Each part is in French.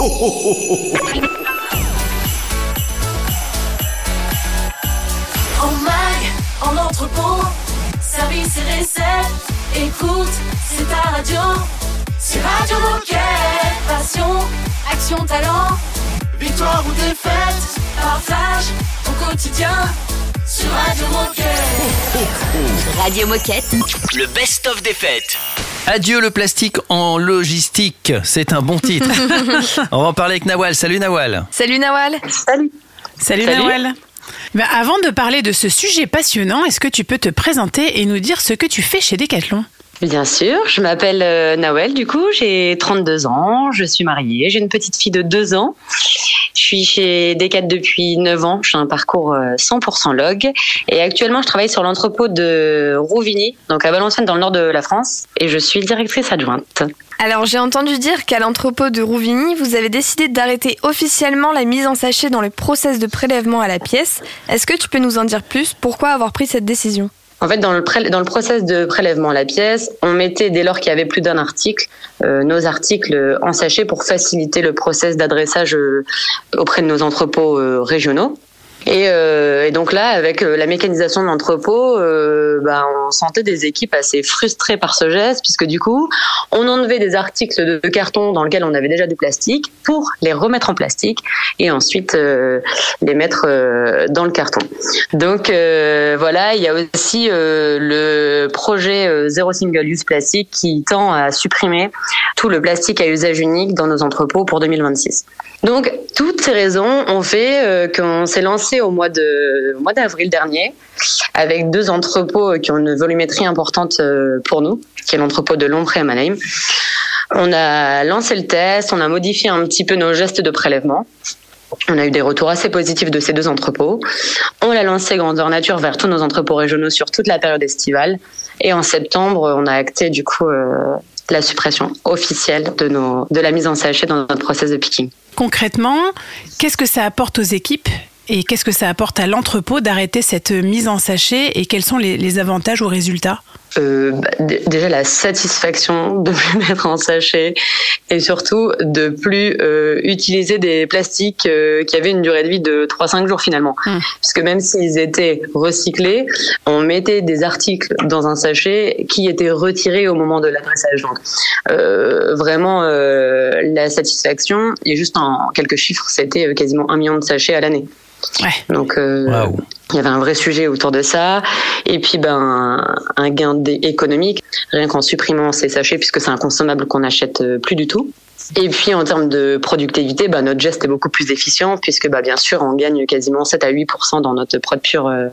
En mag, en entrepôt, service et recette. Écoute, c'est ta radio. C'est Radio Moquette. Passion, action, talent. Victoire ou défaite, partage ton quotidien sur Radio Moquette. Radio Moquette. Le best-of des fêtes. Adieu le plastique en logistique, c'est un bon titre. On va en parler avec Nawal. Salut Nawal. Salut Nawal. Salut. Salut, Nawal. Ben, avant de parler de ce sujet passionnant, est-ce que tu peux te présenter et nous dire ce que tu fais chez Decathlon? Bien sûr, je m'appelle euh, Nawel, du coup, j'ai 32 ans, je suis mariée, j'ai une petite fille de 2 ans. Je suis chez Decat depuis 9 ans, j'ai un parcours euh, 100% log et actuellement je travaille sur l'entrepôt de Rouvigny, donc à Valenciennes dans le nord de la France et je suis directrice adjointe. Alors j'ai entendu dire qu'à l'entrepôt de Rouvigny, vous avez décidé d'arrêter officiellement la mise en sachet dans le process de prélèvement à la pièce. Est-ce que tu peux nous en dire plus? Pourquoi avoir pris cette décision? En fait, dans le, pré- dans le process de prélèvement à la pièce, on mettait, dès lors qu'il y avait plus d'un article, euh, nos articles en sachet pour faciliter le process d'adressage euh, auprès de nos entrepôts euh, régionaux. Et, euh, et donc là, avec euh, la mécanisation de l'entrepôt, euh, bah, on sentait des équipes assez frustrées par ce geste, puisque du coup, on enlevait des articles de, carton dans lesquels on avait déjà du plastique pour les remettre en plastique et ensuite les mettre dans le carton. Donc voilà, il y a aussi le projet Zéro Single Use Plastique qui tend à supprimer tout le plastique à usage unique dans nos entrepôts pour 2026. Donc toutes ces raisons ont fait qu'on s'est lancé au mois de mois d'avril dernier avec deux entrepôts qui ont une volumétrie importante euh, pour nous, qui est l'entrepôt de Lompré à Mannheim. On a lancé le test, on a modifié un petit peu nos gestes de prélèvement. On a eu des retours assez positifs de ces deux entrepôts. On l'a lancé grandeur nature vers tous nos entrepôts régionaux sur toute la période estivale. Et en septembre, on a acté du coup euh, la suppression officielle de, nos, de la mise en sachet dans notre process de picking. Concrètement, qu'est-ce que ça apporte aux équipes et qu'est-ce que ça apporte à l'entrepôt d'arrêter cette mise en sachet et quels sont les, les avantages ou résultats Euh, bah, déjà la satisfaction de plus mettre en sachet et surtout de plus euh, utiliser des plastiques euh, qui avaient une durée de vie de 3-5 jours finalement. Mm. Parce que même s'ils étaient recyclés, on mettait des articles dans un sachet qui étaient retirés au moment de l'adressage. Donc vraiment la satisfaction, et juste en quelques chiffres, c'était quasiment un million de sachets à l'année. Ouais. Donc euh, il y avait un vrai sujet autour de ça. Et puis, ben, un gain économique, rien qu'en supprimant ces sachets, puisque c'est un consommable qu'on n'achète euh, plus du tout. Et puis, en termes de productivité, ben, notre geste est beaucoup plus efficient, puisque, ben, bien sûr, on gagne quasiment 7 à 8% dans notre prod pure euh,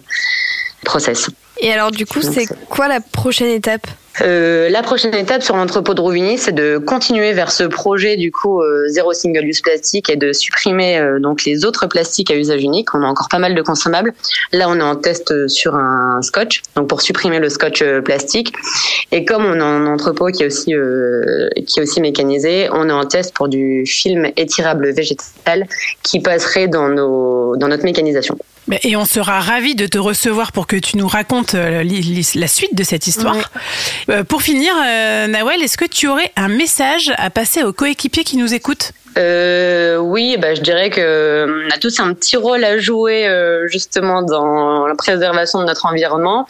process. Et alors du coup, c'est quoi la prochaine étape? Euh, la prochaine étape sur l'entrepôt de Rouvigny, c'est de continuer vers ce projet du coup euh, zéro single use plastique et de supprimer euh, donc les autres plastiques à usage unique. On a encore pas mal de consommables. Là, on est en test euh, sur un scotch, donc pour supprimer le scotch euh, plastique. Et comme on a un entrepôt qui est aussi qui est aussi mécanisé, on est en test pour du film étirable végétal qui passerait dans nos dans notre mécanisation. Et on sera ravis de te recevoir pour que tu nous racontes euh, la suite de cette histoire. Euh, Pour finir, euh, Nawel, est-ce que tu aurais un message à passer aux coéquipiers qui nous écoutent? Euh, oui, bah, je dirais que on a tous un petit rôle à jouer euh, justement dans la préservation de notre environnement.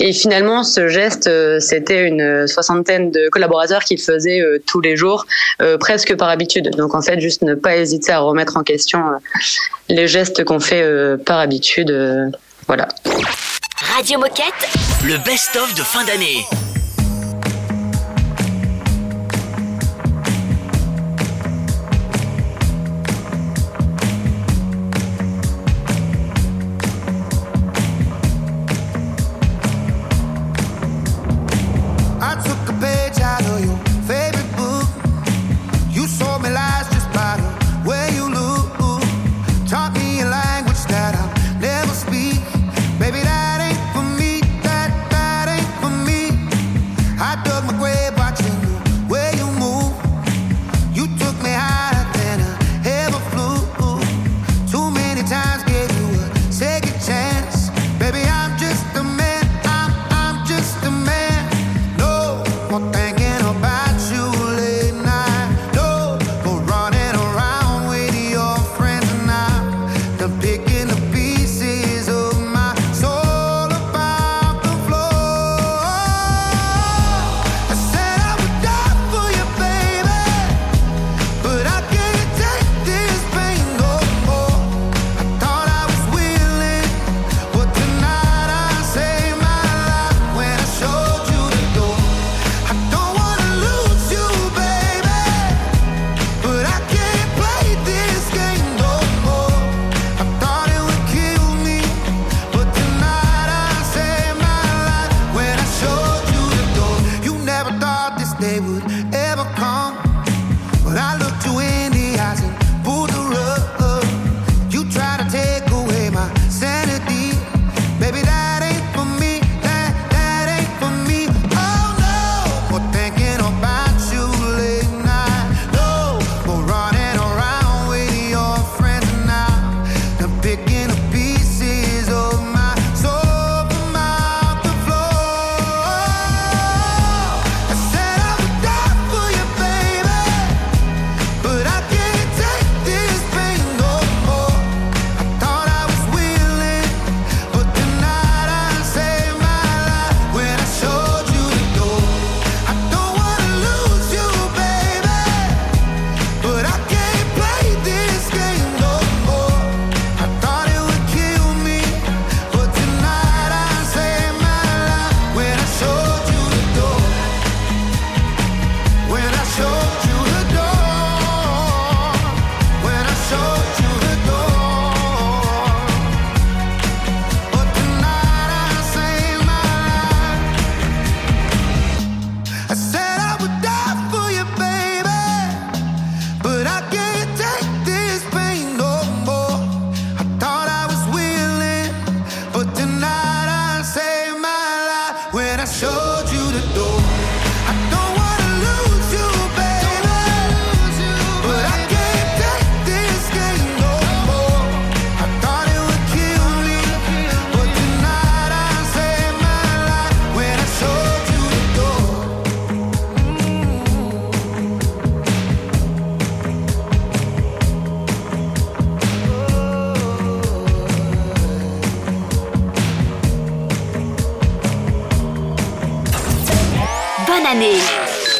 Et finalement, ce geste, euh, c'était une soixantaine de collaborateurs qui le faisaient euh, tous les jours, euh, presque par habitude. Donc en fait, juste ne pas hésiter à remettre en question euh, les gestes qu'on fait euh, par habitude. Euh, voilà. Radio Moquette. Le best-of de fin d'année.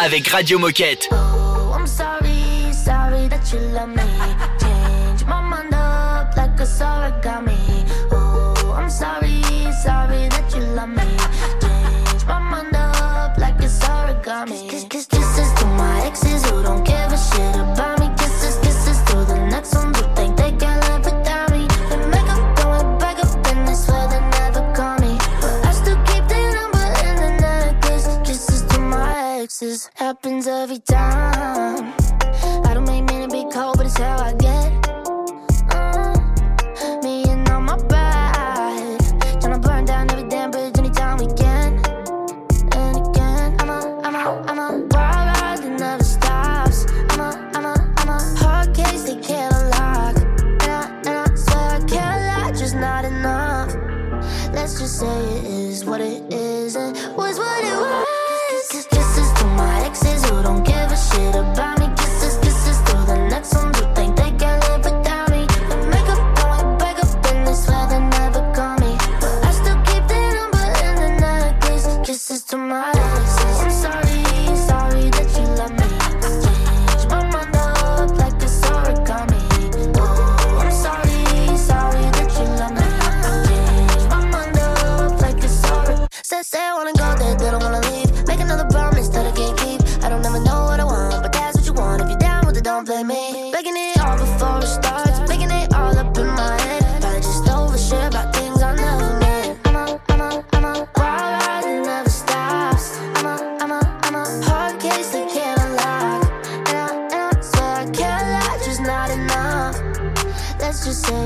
avec Radio Moquette. every time.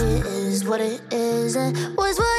is what it is. It was what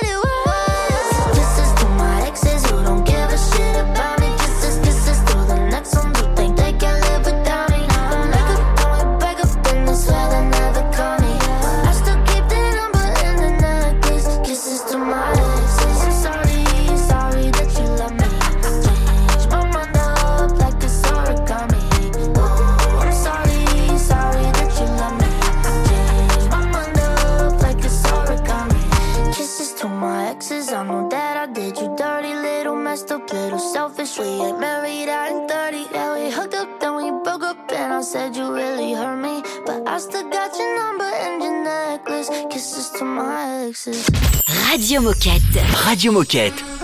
Radio Moquette.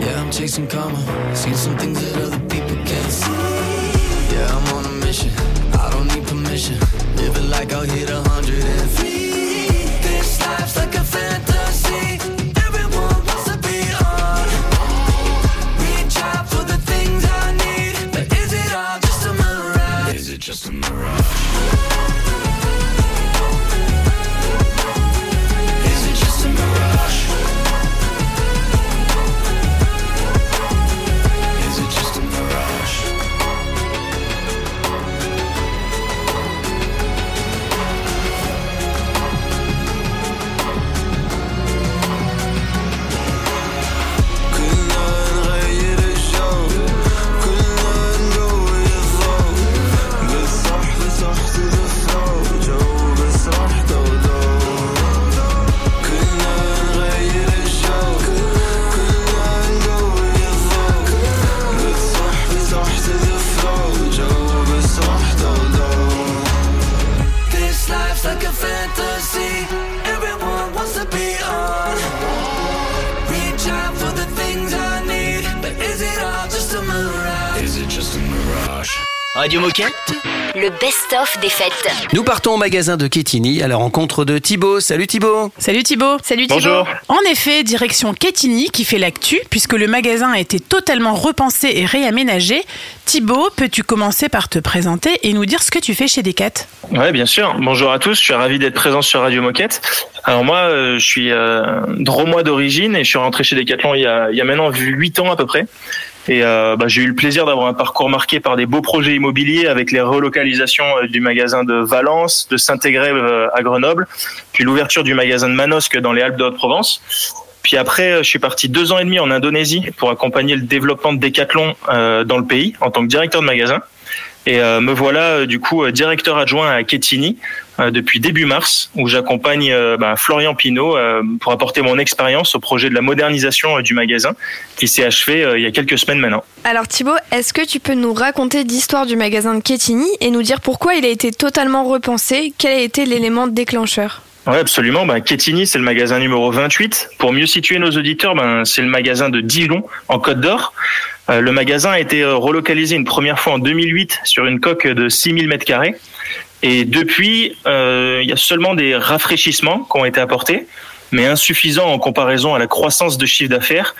Yeah, I'm chasing karma. Seen some things that other people can't see. Yeah, I'm on a mission. I don't need permission. Living like I'll hit a hundred and three. This life's like a Radio Moquette le best-of des fêtes. Nous partons au magasin de Quetigny à la rencontre de Thibaut. Salut Thibaut. Salut Thibaut. Salut Thibaut. Bonjour. En effet, direction Quetigny qui fait l'actu puisque le magasin a été totalement repensé et réaménagé. Thibaut, peux-tu commencer par te présenter et nous dire ce que tu fais chez Decat? Oui, bien sûr. Bonjour à tous. Je suis ravi d'être présent sur Radio Moquette. Alors moi, euh, je suis euh, dromois d'origine et je suis rentré chez Decathlon il y a, il y a maintenant 8 ans à peu près. Et euh, bah, j'ai eu le plaisir d'avoir un parcours marqué par des beaux projets immobiliers avec les relocalisations euh, du magasin de Valence, de Saint-Égrève euh, à Grenoble, puis l'ouverture du magasin de Manosque dans les Alpes de Haute-Provence. Puis après, euh, je suis parti deux ans et demi en Indonésie pour accompagner le développement de Decathlon dans le pays en tant que directeur de magasin. Et euh, me voilà euh, du coup euh, directeur adjoint à Ketini depuis début mars, où j'accompagne bah, Florian Pinault pour apporter mon expérience au projet de la modernisation du magasin, qui s'est achevé il y a quelques semaines maintenant. Alors Thibaut, est-ce que tu peux nous raconter l'histoire du magasin de Kétini et nous dire pourquoi il a été totalement repensé? Quel a été l'élément déclencheur? Ouais, absolument. Ben, Ketini, c'est le magasin numéro 28. Pour mieux situer nos auditeurs, ben, c'est le magasin de Dijon, en Côte d'Or. Euh, le magasin a été euh, relocalisé une première fois en 2008 sur une coque de 6000 mètres carrés. Et depuis, euh, il y a seulement des rafraîchissements qui ont été apportés, mais insuffisants en comparaison à la croissance de chiffre d'affaires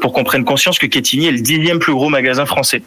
pour qu'on prenne conscience que Ketini est le dixième plus gros magasin français.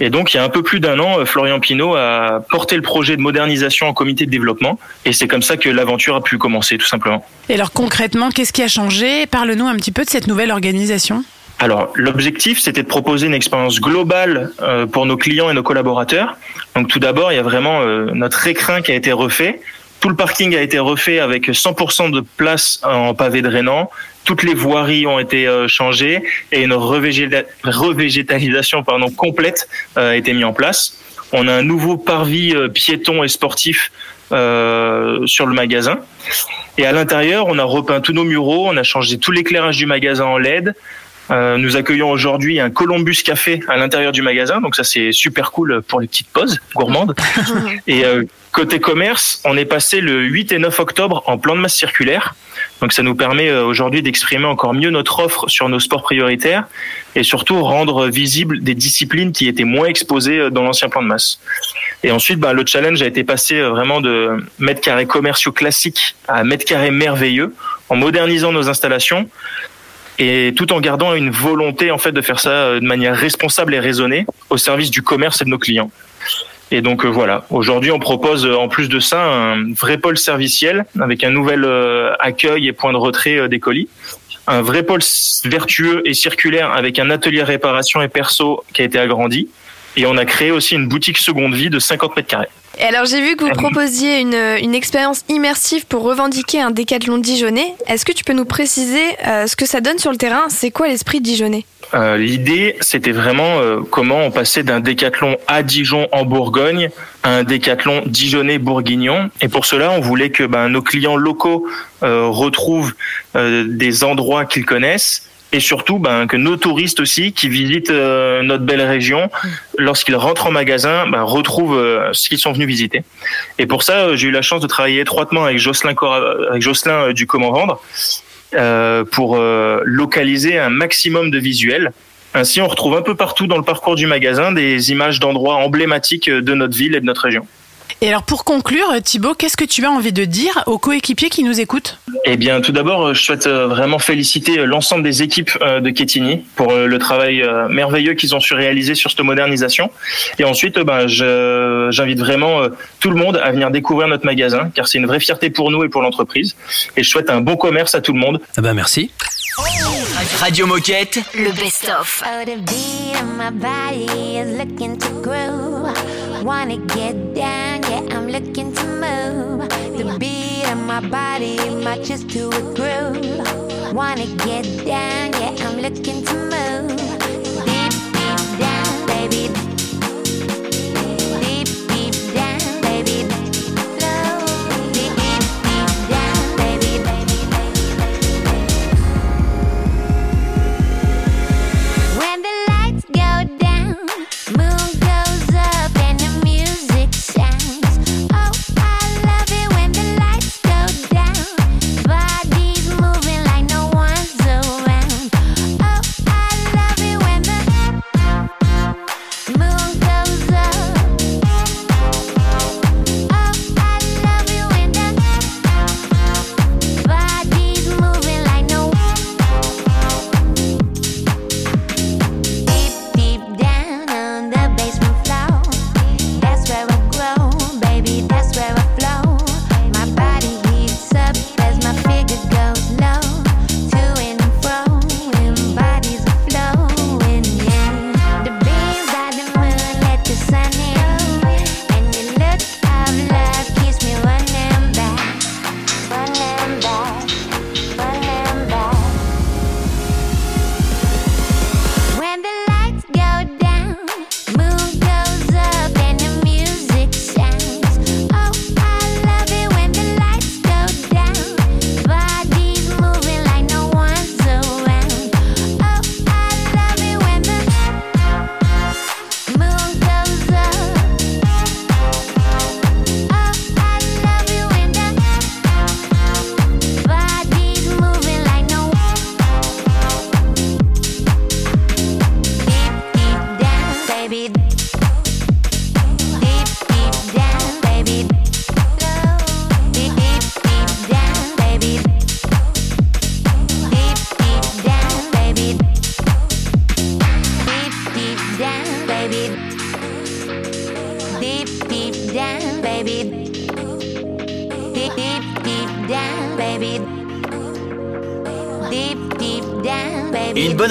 Et donc, il y a un peu plus d'un an, euh, Florian Pinault a porté le projet de modernisation en comité de développement. Et c'est comme ça que l'aventure a pu commencer, tout simplement. Et alors concrètement, qu'est-ce qui a changé? Parle-nous un petit peu de cette nouvelle organisation. Alors, l'objectif, c'était de proposer une expérience globale euh, pour nos clients et nos collaborateurs. Donc, tout d'abord, il y a vraiment euh, notre écrin qui a été refait. Tout le parking a été refait avec 100% de place en pavé drainant. Toutes les voiries ont été euh, changées et une revégéta- revégétalisation pardon, complète euh, a été mise en place. On a un nouveau parvis euh, piéton et sportif sur le magasin. Et à l'intérieur, on a repeint tous nos muraux, on a changé tout l'éclairage du magasin en LED. Euh, nous accueillons aujourd'hui un Columbus Café à l'intérieur du magasin, donc ça c'est super cool pour les petites pauses gourmandes. et euh, côté commerce, on est passé le 8 et 9 octobre en plan de masse circulaire. Donc ça nous permet euh, aujourd'hui d'exprimer encore mieux notre offre sur nos sports prioritaires et surtout rendre visibles des disciplines qui étaient moins exposées dans l'ancien plan de masse. Et ensuite, bah, le challenge a été passé vraiment de mètres carrés commerciaux classiques à mètres carrés merveilleux en modernisant nos installations et tout en gardant une volonté en fait de faire ça euh, de manière responsable et raisonnée au service du commerce et de nos clients. Et donc euh, voilà, aujourd'hui on propose euh, en plus de ça un vrai pôle serviciel avec un nouvel accueil et point de retrait des colis, un vrai pôle vertueux et circulaire avec un atelier réparation et perso qui a été agrandi, et on a créé aussi une boutique seconde vie de 50 mètres carrés. Et alors j'ai vu que vous proposiez une, une expérience immersive pour revendiquer un décathlon dijonnais. Est-ce que tu peux nous préciser euh, ce que ça donne sur le terrain? C'est quoi l'esprit dijonnais? Euh, L'idée, c'était vraiment euh, comment on passait d'un décathlon à Dijon en Bourgogne à un décathlon dijonnais bourguignon. Et pour cela, on voulait que ben, nos clients locaux retrouvent des endroits qu'ils connaissent. Et surtout, ben, que nos touristes aussi, qui visitent euh, notre belle région, lorsqu'ils rentrent en magasin, ben, retrouvent euh, ce qu'ils sont venus visiter. Et pour ça, euh, j'ai eu la chance de travailler étroitement avec Jocelyn, du Comment Vendre pour localiser un maximum de visuels. Ainsi, on retrouve un peu partout dans le parcours du magasin des images d'endroits emblématiques de notre ville et de notre région. Et alors pour conclure, Thibaut, qu'est-ce que tu as envie de dire aux coéquipiers qui nous écoutent Eh bien, tout d'abord, euh, je souhaite euh, vraiment féliciter euh, l'ensemble des équipes de Ketini pour le travail merveilleux qu'ils ont su réaliser sur cette modernisation. Et ensuite, ben, je- j'invite vraiment tout le monde à venir découvrir notre magasin, car c'est une vraie fierté pour nous et pour l'entreprise. Et je souhaite un bon commerce à tout le monde. Ah ben merci. Radio Moquette. Le best-of. The beat of my body is looking to groove. Wanna get down, yeah, I'm looking to move. The beat of my body matches to a groove. Wanna get down, yeah, I'm looking to move.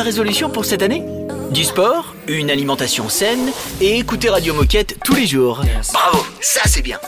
résolution pour cette année? Du sport, une alimentation saine et écouter Radio Moquette tous les jours. Bravo, ça c'est bien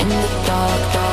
in the dark, dark.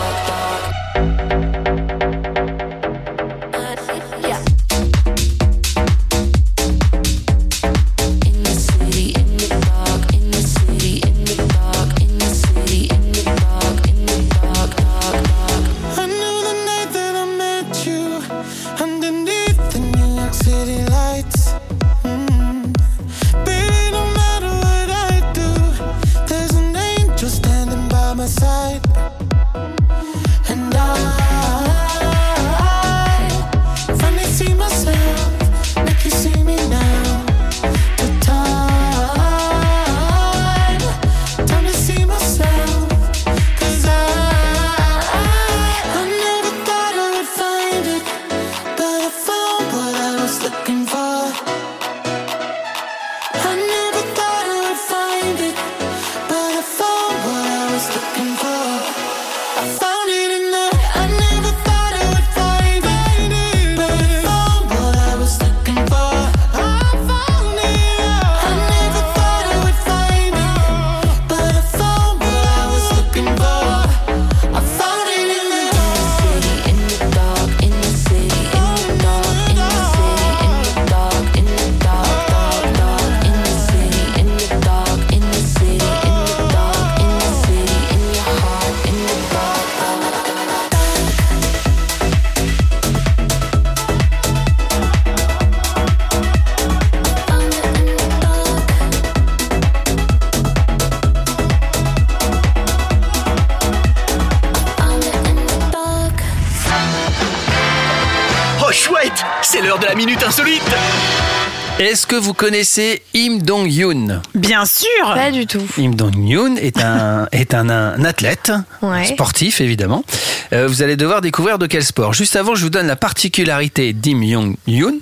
Est-ce que vous connaissez Im Dong-yoon Bien sûr Pas du tout. Im Dong-yoon est un, est un, un athlète, Ouais. sportif évidemment. Euh, vous allez devoir découvrir de quel sport. Juste avant, je vous donne la particularité d'Im Yong-yoon,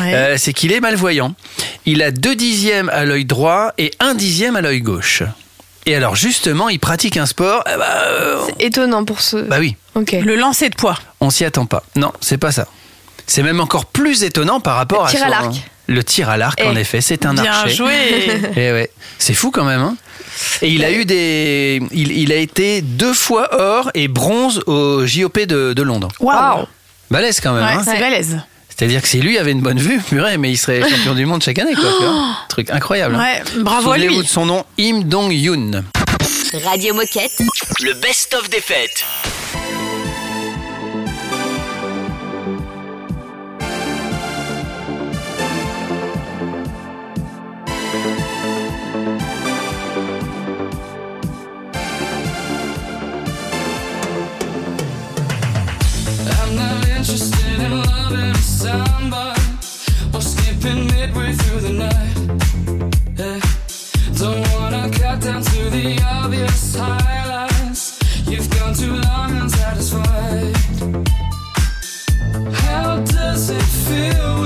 Ouais. Euh, c'est qu'il est malvoyant. Il a deux dixièmes à l'œil droit et un dixième à l'œil gauche. Et alors justement, il pratique un sport. eh bah, euh, Étonnant pour ce. bah oui, Ok. Le lancer de poids. on s'y attend pas. Non, c'est pas ça. C'est même encore plus étonnant par rapport Le à tir à son- l'arc. Le tir à l'arc, Eh, en effet, c'est un Bien archer. joué Eh ouais, c'est fou quand même. Hein et il a eu des, il, il a été deux fois or et bronze au JOP de, de Londres. Waouh Balèze quand même. Ouais, hein. c'est balèze. C'est-à-dire que si lui avait une bonne vue, purée, mais il serait champion du monde chaque année, quoi. vois. Truc incroyable. hein. Ouais, bravo à lui. Souvenez-vous de son nom, Im Dong Yoon. Radio Moquette. Le best-of des fêtes. Somebody or skipping midway through the night. Don't wanna cut down to the obvious highlights. You've gone too long unsatisfied. How does it feel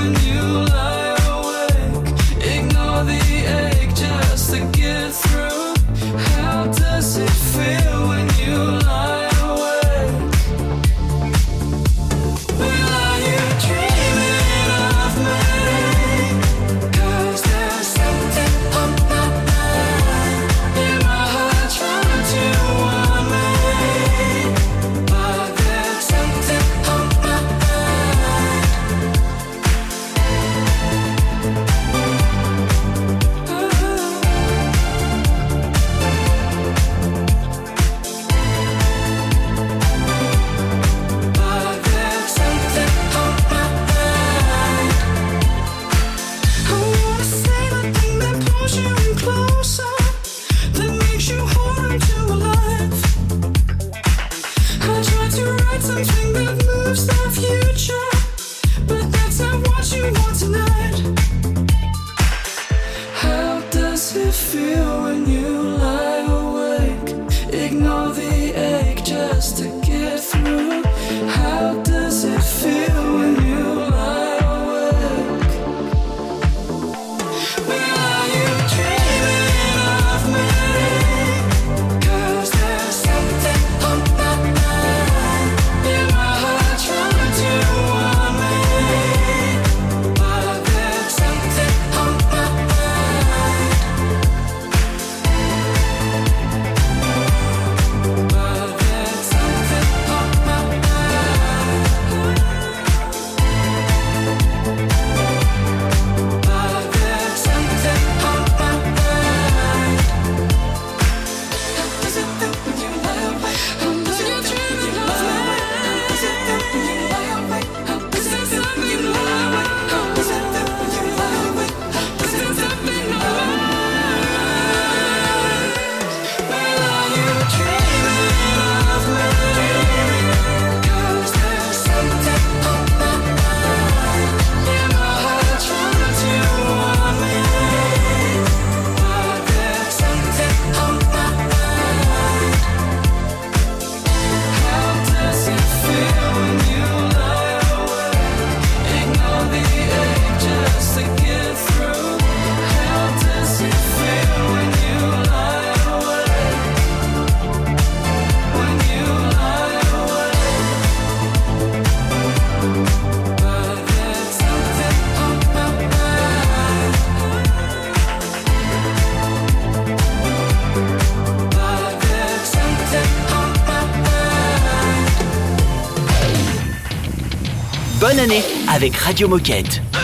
Radio Moquette.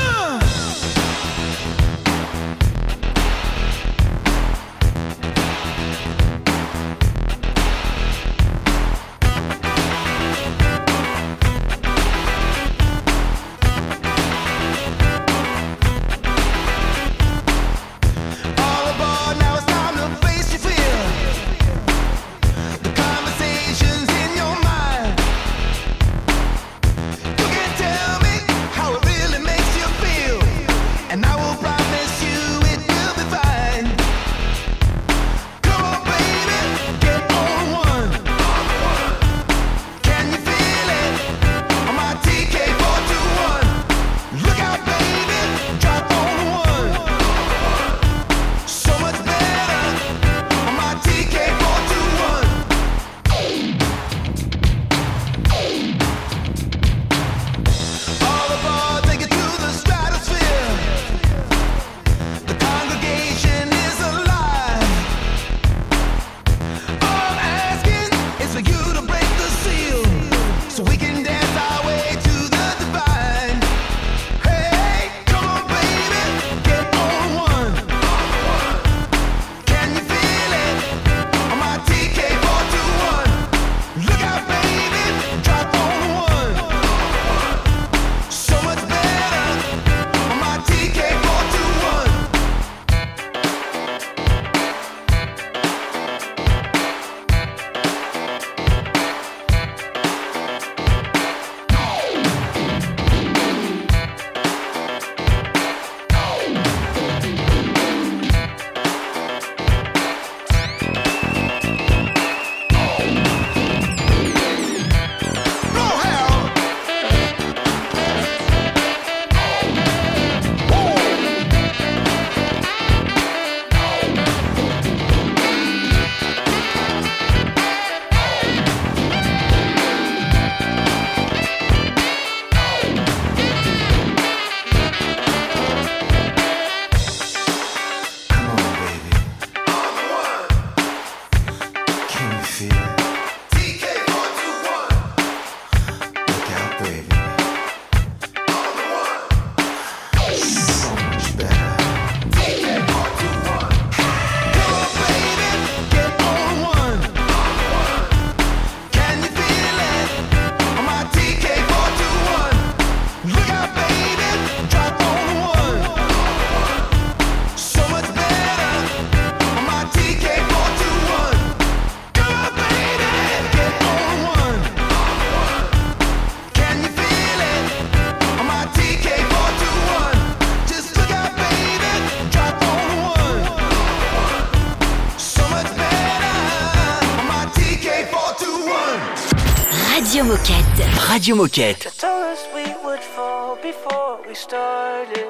Radio Moquette. Radio Moquette. Us we would fall before we started.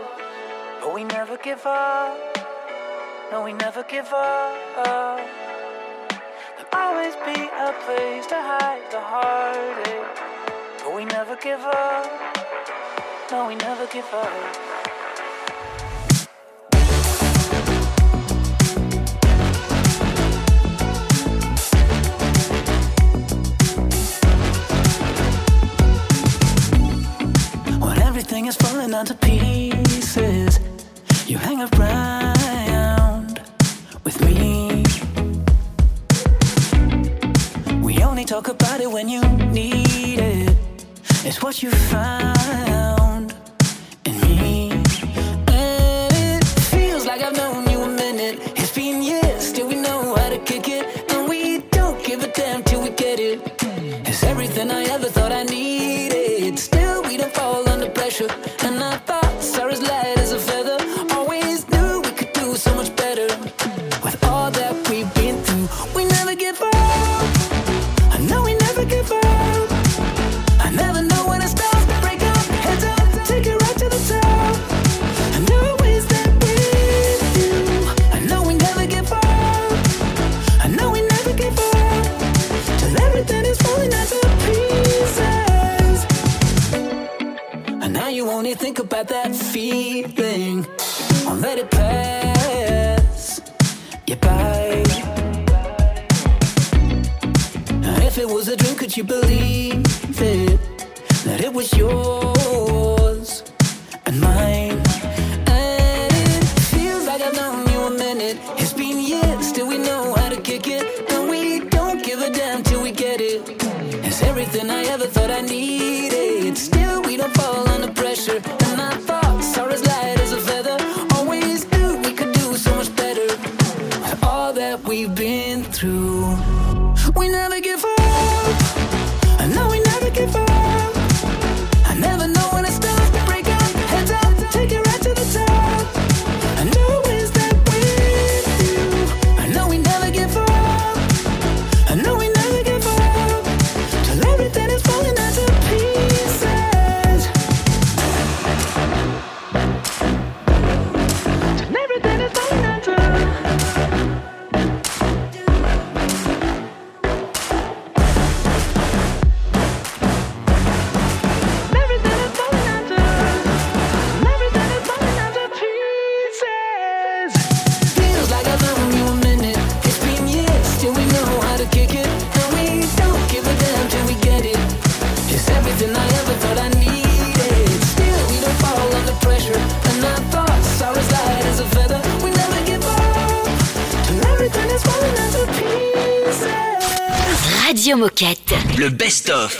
But we never give up. No, we never give up. There'll always be a place to hide the heartache. But we never give up. No, we never give up. Everything is falling onto pieces. You hang around with me. We only talk about it when you need it. It's what you found. baixo. it was a dream, could you believe it? That it was yours and mine. And it feels like I've known you a minute. It's been years, still we know how to kick it. and we don't give a damn till we get it. It's everything I ever thought I needed.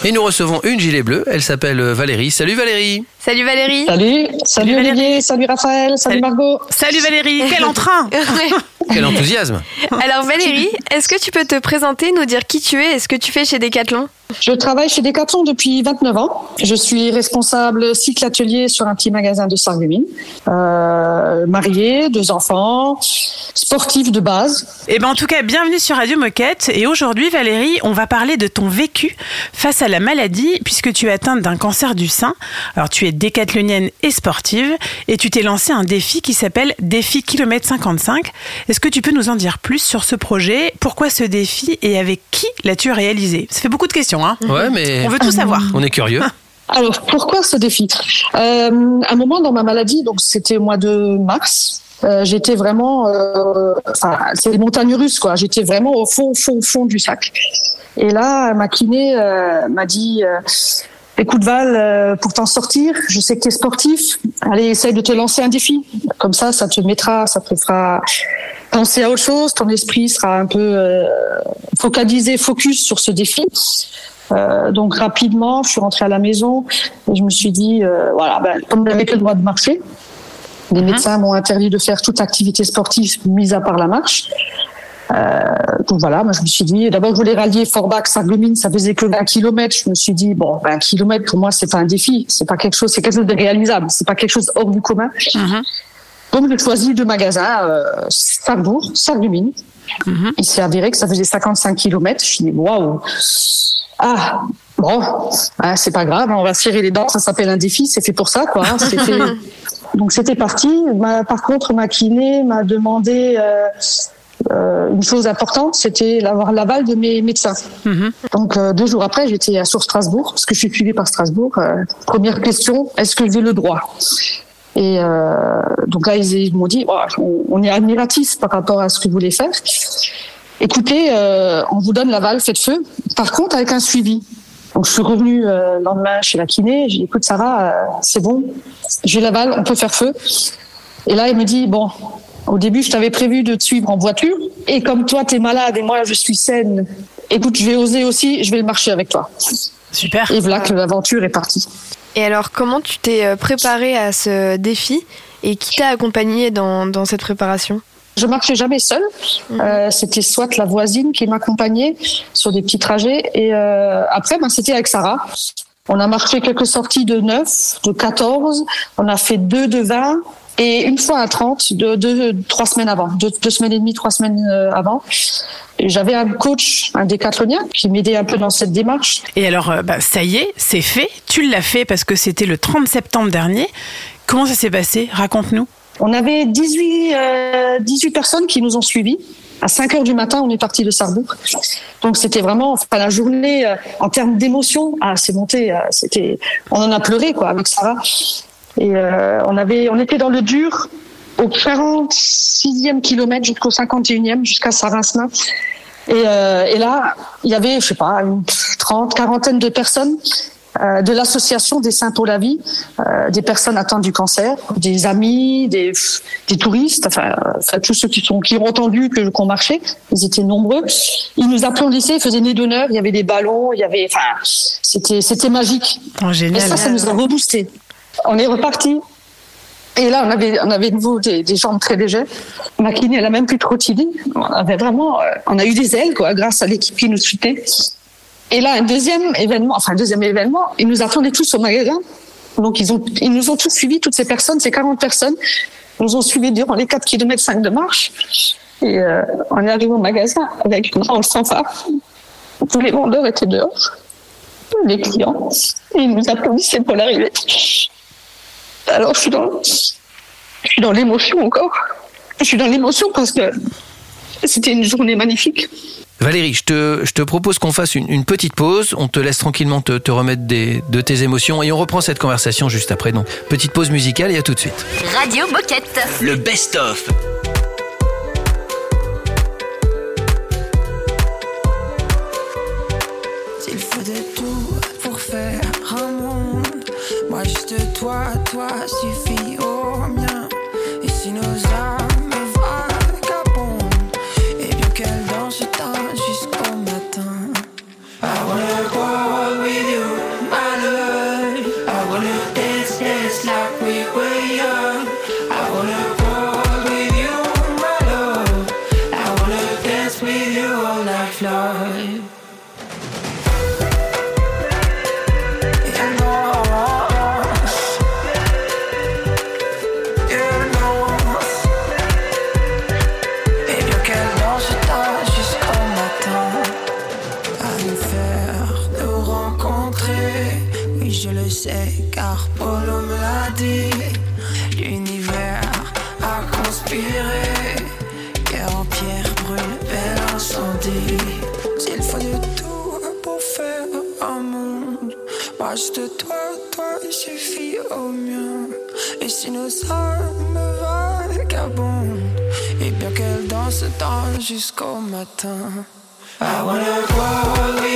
Et nous recevons une gilet bleue, elle s'appelle Valérie. Salut Valérie. Salut Valérie. Salut, salut Olivier, salut Raphaël, salut Margot. Salut Valérie, quel entrain. Quel enthousiasme. Alors Valérie, est-ce que tu peux te présenter, nous dire qui tu es et ce que tu fais chez Decathlon? Je travaille chez Decathlon depuis 29 ans. Je suis responsable cycle atelier sur un petit magasin de Sarreguemines. Euh, mariée, deux enfants, sportif de base. Eh ben en tout cas, bienvenue sur Radio Moquette. Et aujourd'hui, Valérie, on va parler de ton vécu face à la maladie, puisque tu es atteinte d'un cancer du sein. Alors, tu es décathlonienne et sportive, et tu t'es lancé un défi qui s'appelle Défi Kilomètre 55. Est-ce que tu peux nous en dire plus sur ce projet? Pourquoi ce défi et avec qui l'as-tu réalisé? Ça fait beaucoup de questions, hein Ouais, mais. On veut tout savoir. On est curieux. Alors, pourquoi ce défi euh, Un moment dans ma maladie, donc c'était au mois de mars, euh, j'étais vraiment, euh, enfin, c'est les montagnes russes, quoi. J'étais vraiment au fond, fond, fond du sac. Et là, ma kiné euh, m'a dit, euh, écoute Val, euh, pour t'en sortir, je sais que tu es sportif, allez, essaye de te lancer un défi. Comme ça, ça te mettra, ça te fera penser à autre chose, ton esprit sera un peu euh, focalisé, focus sur ce défi. Euh, donc rapidement, je suis rentrée à la maison et je me suis dit, euh, voilà, ben, comme j'avais que le droit de marcher, les médecins m'ont interdit de faire toute activité sportive, mise à part la marche. Euh, donc voilà, moi je me suis dit, d'abord je voulais rallier Forbach, Sarreguemines, ça faisait que 20 km. Je me suis dit, bon, 20 km pour moi c'est pas un défi, c'est pas quelque chose, c'est quelque chose de réalisable, c'est pas quelque chose hors du commun. Donc j'ai choisi deux magasins, euh, Sarrebourg, Sarreguemines. Il s'est avéré que ça faisait 55 km. Je me suis dit, waouh, ah, bon, hein, c'est pas grave, on va serrer les dents, ça s'appelle un défi, c'est fait pour ça, quoi. hein, c'est fait. Donc c'était parti. Ma- par contre, ma kiné m'a demandé euh, euh, une chose importante, c'était l'avoir l'aval de mes médecins. Donc euh, deux jours après, j'étais à sur Strasbourg, parce que je suis suivie par Strasbourg. Euh, première question, est-ce que j'ai le droit? Et donc là, ils, ils m'ont dit, Ouah, on, est admiratifs par rapport à ce que vous voulez faire. Écoutez, on vous donne l'aval, faites feu. Par contre, avec un suivi. Donc je suis revenue le lendemain chez la kiné. J'ai dit, écoute Sarah, c'est bon, j'ai l'aval, on peut faire feu. Et là, il me dit, bon, au début, je t'avais prévu de te suivre en voiture. Et comme toi, tu es malade et moi, je suis saine, écoute, je vais oser aussi, je vais le marcher avec toi. Super. Et voilà que l'aventure est partie. Et alors, comment tu t'es euh, préparée à ce défi et qui t'a accompagnée dans, dans cette préparation? Je marchais jamais seule. Euh, c'était soit la voisine qui m'accompagnait sur des petits trajets. Et euh, après, ben, c'était avec Sarah. On a marché quelques sorties de 9, de 14. On a fait deux de 20 et une fois à 30, de, de, trois semaines avant, deux, deux semaines et demie, trois semaines euh, avant. J'avais un coach, un décathlonien, qui m'aidait un peu dans cette démarche. Et alors, euh, bah, ça y est, c'est fait. Tu l'as fait parce que c'était le 30 septembre dernier. Comment ça s'est passé? Raconte-nous. On avait 18, euh, 18 personnes qui nous ont suivis. À 5 heures du matin, on est parti de Sarrebourg. Donc c'était vraiment, enfin la journée euh, en termes d'émotion, ah c'est monté, euh, c'était, on en a pleuré quoi avec Sarah. Et euh, on avait, on était dans le dur au 46e kilomètre jusqu'au 51e, jusqu'à Sarasna. Et, euh, et là, il y avait, je sais pas, une 30, quarantaine de personnes euh, de l'association des Saints pour la vie, euh, des personnes atteintes du cancer, des amis, des, des touristes, enfin, enfin, tous ceux qui sont qui ont entendu que qu'on marchait, ils étaient nombreux. Ils nous applaudissaient, ils faisaient nez d'honneur, il y avait des ballons, il y avait, enfin, c'était c'était magique. Oh, génial. Et ça, ça nous a reboosté. On est reparti. Et là, on avait, on avait de nouveau des, jambes très légères. Ma elle a même plus trottiner. On avait vraiment, euh, on a eu des ailes, quoi, grâce à l'équipe qui nous suivait. Et là, un deuxième événement, enfin, un deuxième événement, ils nous attendaient tous au magasin. Donc, ils ont, ils nous ont tous suivis, toutes ces personnes, ces 40 personnes, nous ont suivis durant les 4 km 5 de marche. Et euh, on est arrivé au magasin avec une grande fanfare. Tous les vendeurs étaient dehors, les clients, ils nous applaudissaient pour l'arrivée. Alors, je suis dans, je suis dans l'émotion encore. Je suis dans l'émotion parce que c'était une journée magnifique. Valérie, je te, je te propose qu'on fasse une, une petite pause. On te laisse tranquillement te, te remettre des, de tes émotions et on reprend cette conversation juste après. Donc, petite pause musicale et à tout de suite. Radio Moquette. Le best-of. Suffit au mien. Et si nos âmes au Et si nos âmes vagabondent Et bien qu'elles dansent dans jusqu'au matin. I wanna go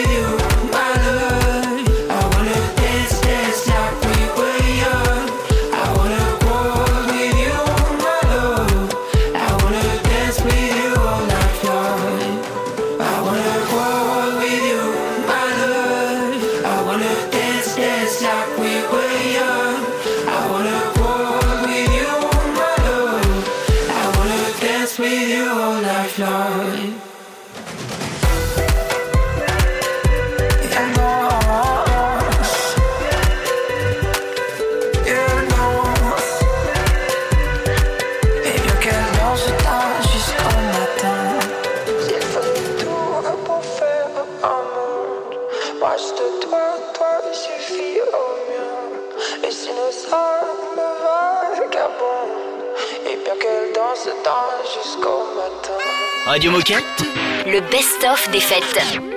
fêtes.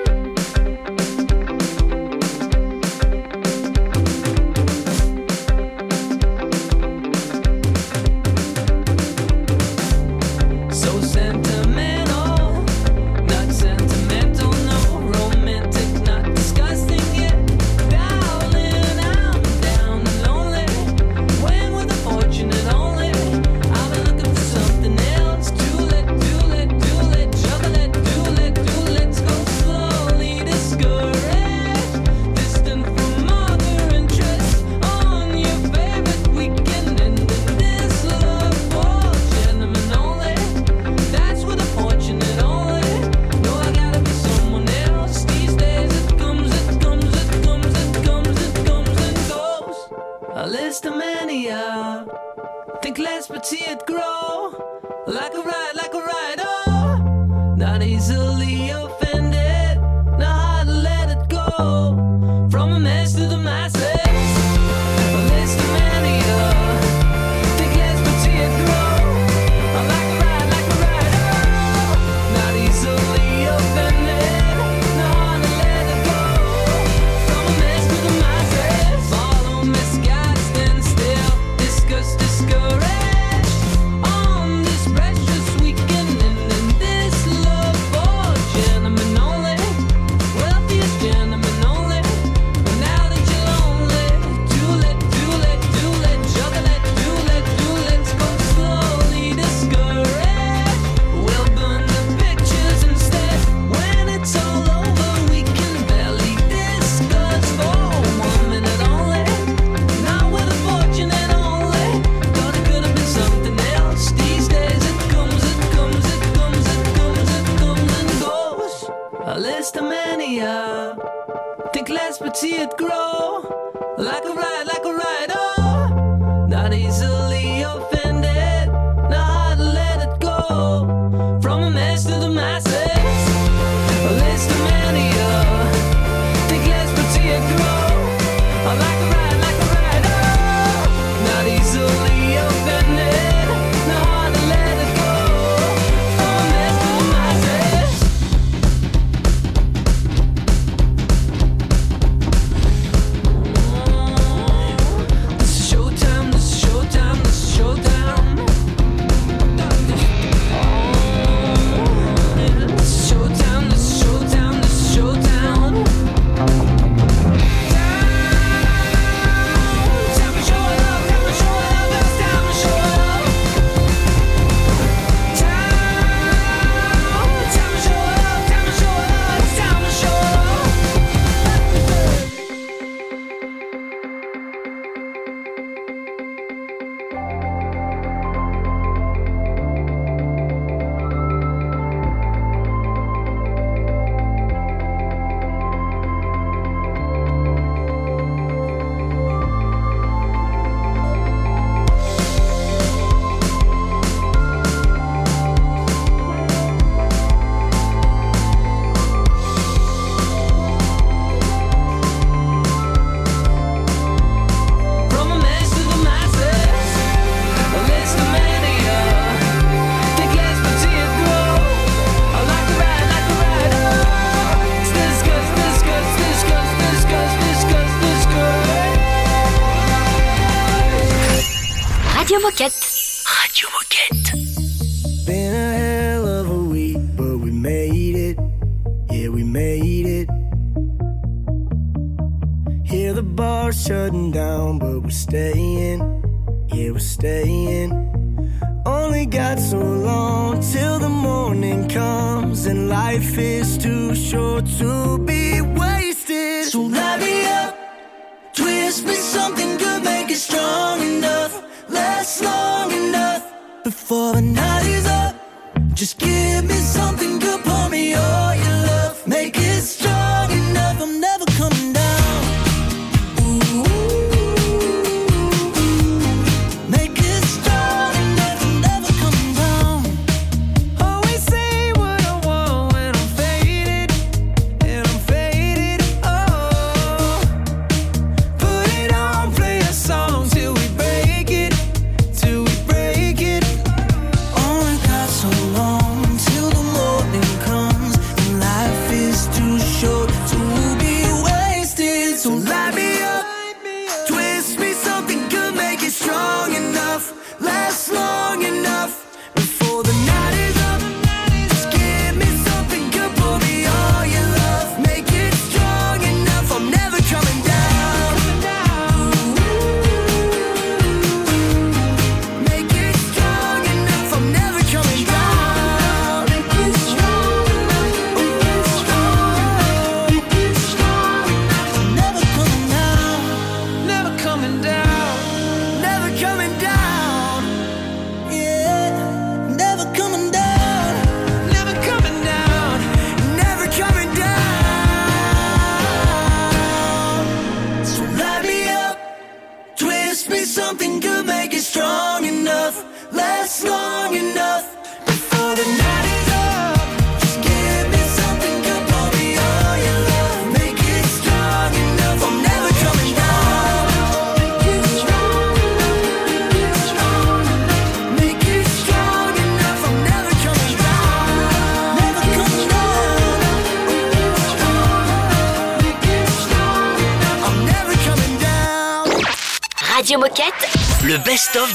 Less but see it grow. Like a ride, like a ride. Oh, not easily offended.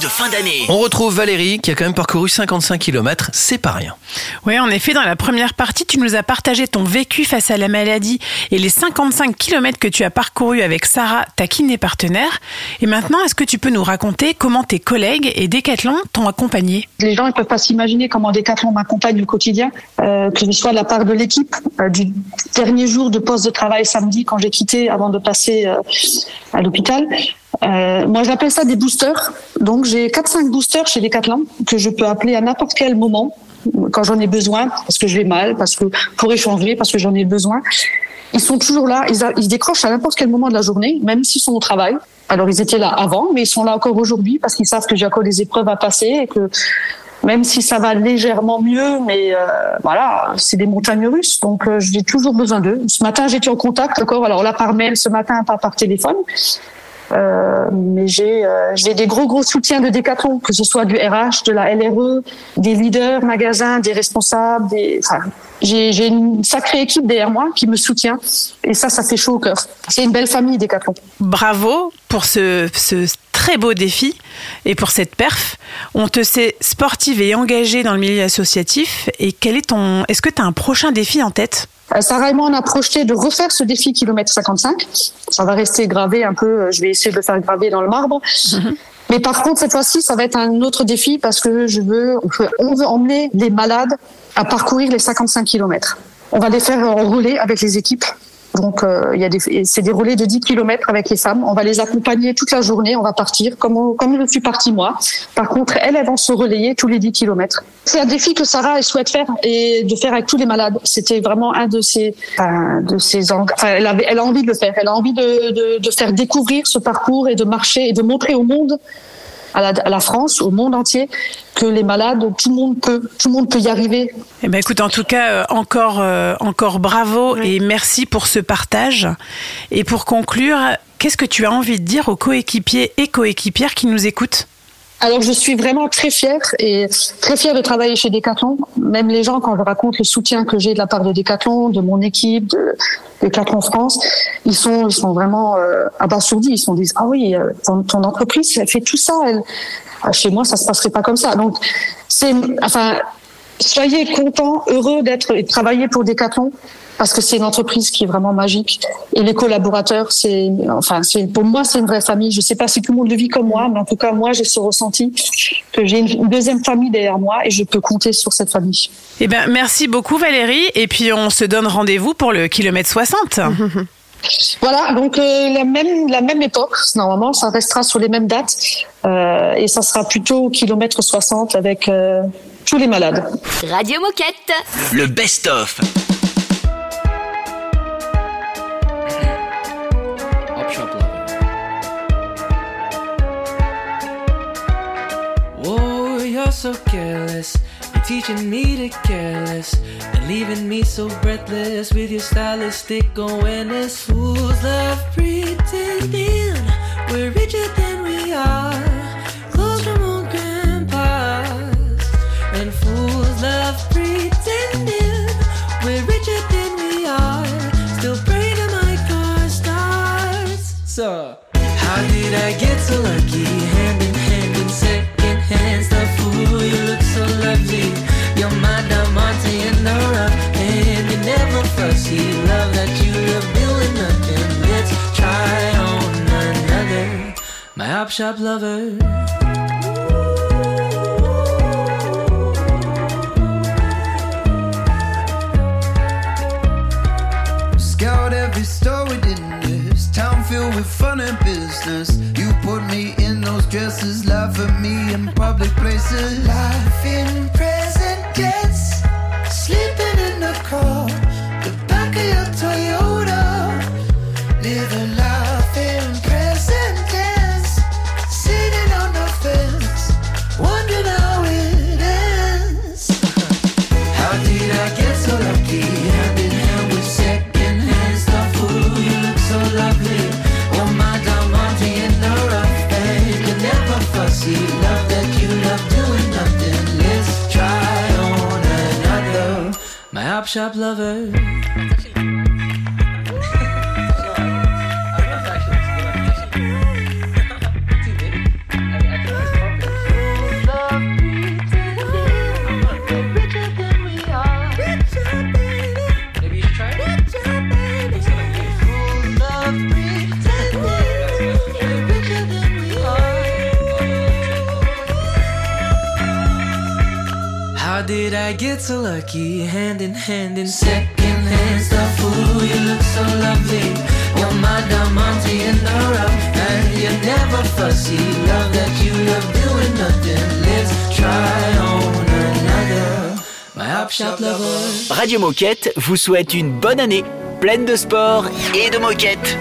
fin d'année. On retrouve Valérie qui a quand même parcouru 55 km, c'est pas rien. Oui, en effet, dans la première partie, tu nous as partagé ton vécu face à la maladie et les 55 km que tu as parcourus avec Sarah, ta kiné partenaire. Et maintenant, est-ce que tu peux nous raconter comment tes collègues et Decathlon t'ont accompagné? Les gens ne peuvent pas s'imaginer comment Decathlon m'accompagne au quotidien, euh, que ce soit de la part de l'équipe, euh, du dernier jour de poste de travail samedi quand j'ai quitté avant de passer euh, à l'hôpital. Euh, moi, j'appelle ça des boosters. Donc, j'ai 4-5 boosters chez les Decathlon que je peux appeler à n'importe quel moment quand j'en ai besoin, parce que je vais mal, parce que pour échanger, parce que j'en ai besoin. Ils sont toujours là. Ils, a, décrochent à n'importe quel moment de la journée, même s'ils sont au travail. Alors, ils étaient là avant, mais ils sont là encore aujourd'hui parce qu'ils savent que j'ai encore des épreuves à passer et que même si ça va légèrement mieux, mais euh, voilà, c'est des montagnes russes, donc euh, j'ai toujours besoin d'eux. Ce matin, j'étais en contact encore, alors là par mail, ce matin, pas par téléphone. Euh, mais j'ai euh, j'ai des gros gros soutiens de Decathlon, que ce soit du RH, de la LRE, des leaders magasins, des responsables, des j'ai j'ai une sacrée équipe derrière moi qui me soutient et ça ça fait chaud au cœur. C'est une belle famille Decathlon. Bravo pour ce, ce très beau défi et pour cette perf. On te sait sportive et engagée dans le milieu associatif. Et quel est ton. Est-ce que tu as un prochain défi en tête? Sarah et moi, on a projeté de refaire ce défi kilomètre 55. Ça va rester gravé un peu. euh, Je vais essayer de le faire graver dans le marbre. Mais par contre, cette fois-ci, ça va être un autre défi parce que je veux, on veut emmener les malades à parcourir les 55 kilomètres. On va les faire relais avec les équipes. Donc, euh, il y a des, c'est des relais de 10 kilomètres avec les femmes. On va les accompagner toute la journée. On va partir comme, on- comme je suis partie moi. Par contre, elles, elles vont se relayer tous les 10 kilomètres. C'est un défi que Sarah elle souhaite faire et de faire avec tous les malades. C'était vraiment un de ses, un de ses, enfin, elle, avait, elle a envie de le faire. Elle a envie de, de, de faire découvrir ce parcours et de marcher et de montrer au monde à la, à la France, au monde entier, que les malades, tout le monde peut, tout le monde peut y arriver. Eh ben écoute, en tout cas, euh, encore, euh, encore bravo et merci pour ce partage. Et pour conclure, qu'est-ce que tu as envie de dire aux coéquipiers et coéquipières qui nous écoutent? Alors je suis vraiment très fière et très fière de travailler chez Decathlon. Même les gens, quand je raconte le soutien que j'ai de la part de Decathlon, de mon équipe, de Decathlon France, ils sont, ils sont vraiment euh, abasourdis. Ils se disent ah oui, euh, ton, ton entreprise, elle fait tout ça. Elle, Ah, chez moi, ça se passerait pas comme ça. Donc c'est, enfin, soyez contents, heureux d'être et de travailler pour Decathlon parce que c'est une entreprise qui est vraiment magique et les collaborateurs c'est enfin c'est pour moi c'est une vraie famille je sais pas si tout le monde le vit comme moi mais en tout cas moi j'ai ce ressenti que j'ai une deuxième famille derrière moi et je peux compter sur cette famille Eh ben merci beaucoup Valérie. Et puis on se donne rendez-vous pour le kilomètre 60. voilà donc euh, la même la même époque normalement ça restera sur les mêmes dates euh, et ça sera plutôt au kilomètre 60 avec euh, tous les malades Radio Moquette. Le best-of. Whoa, so careless. You're teaching me to careless and leaving me so breathless with your stylistic awareness. Fools love pretending we're richer than we are. Clothes from old grandpas. And fools love pretending we're richer than we are. Still pray car. So, how did I get so shop lover. Scout every store within this town filled with fun and business. You put me in those dresses, laugh at me in public places. Life in present tense, sleeping in the car, My op shop lover. I get so lucky, hand in hand in secondhand stuff. Ooh, you look so lovely. You're my diamante in the rough, and you're never fussy. Love that you love doing nothing. Let's try on another. My up shop lover. Radio Moquette vous souhaite une bonne année, pleine de sport et de moquette.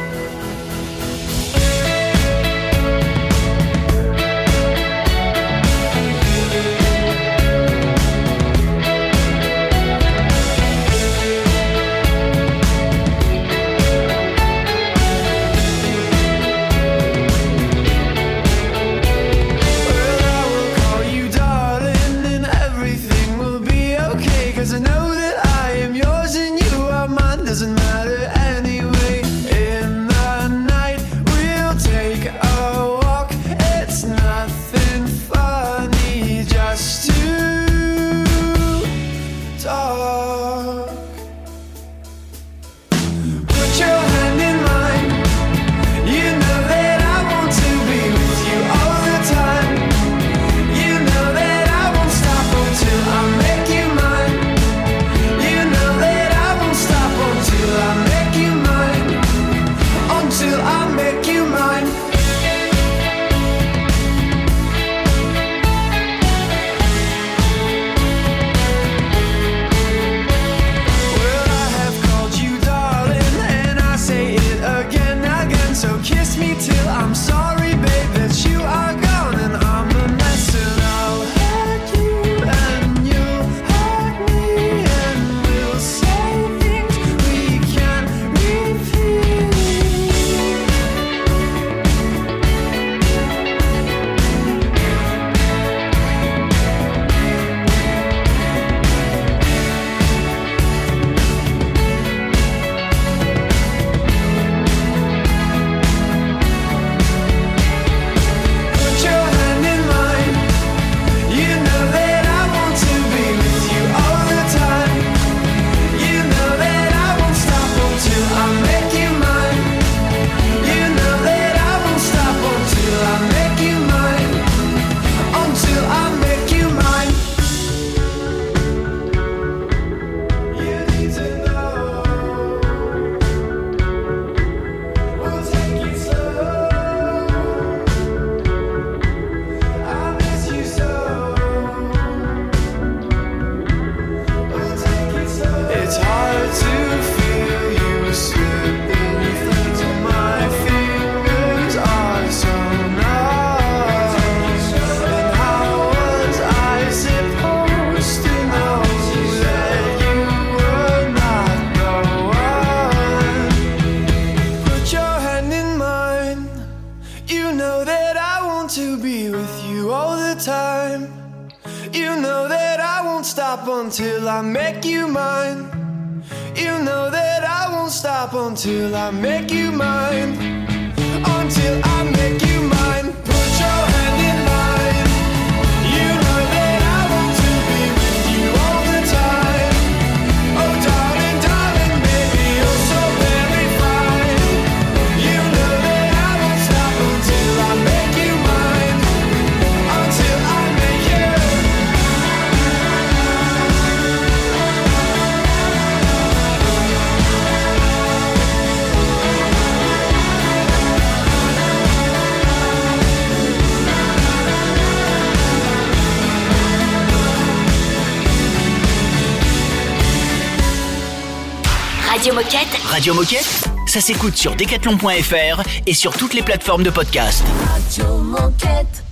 Radio Moquette, ça s'écoute sur decathlon.fr et sur toutes les plateformes de podcast. Radio Moquette.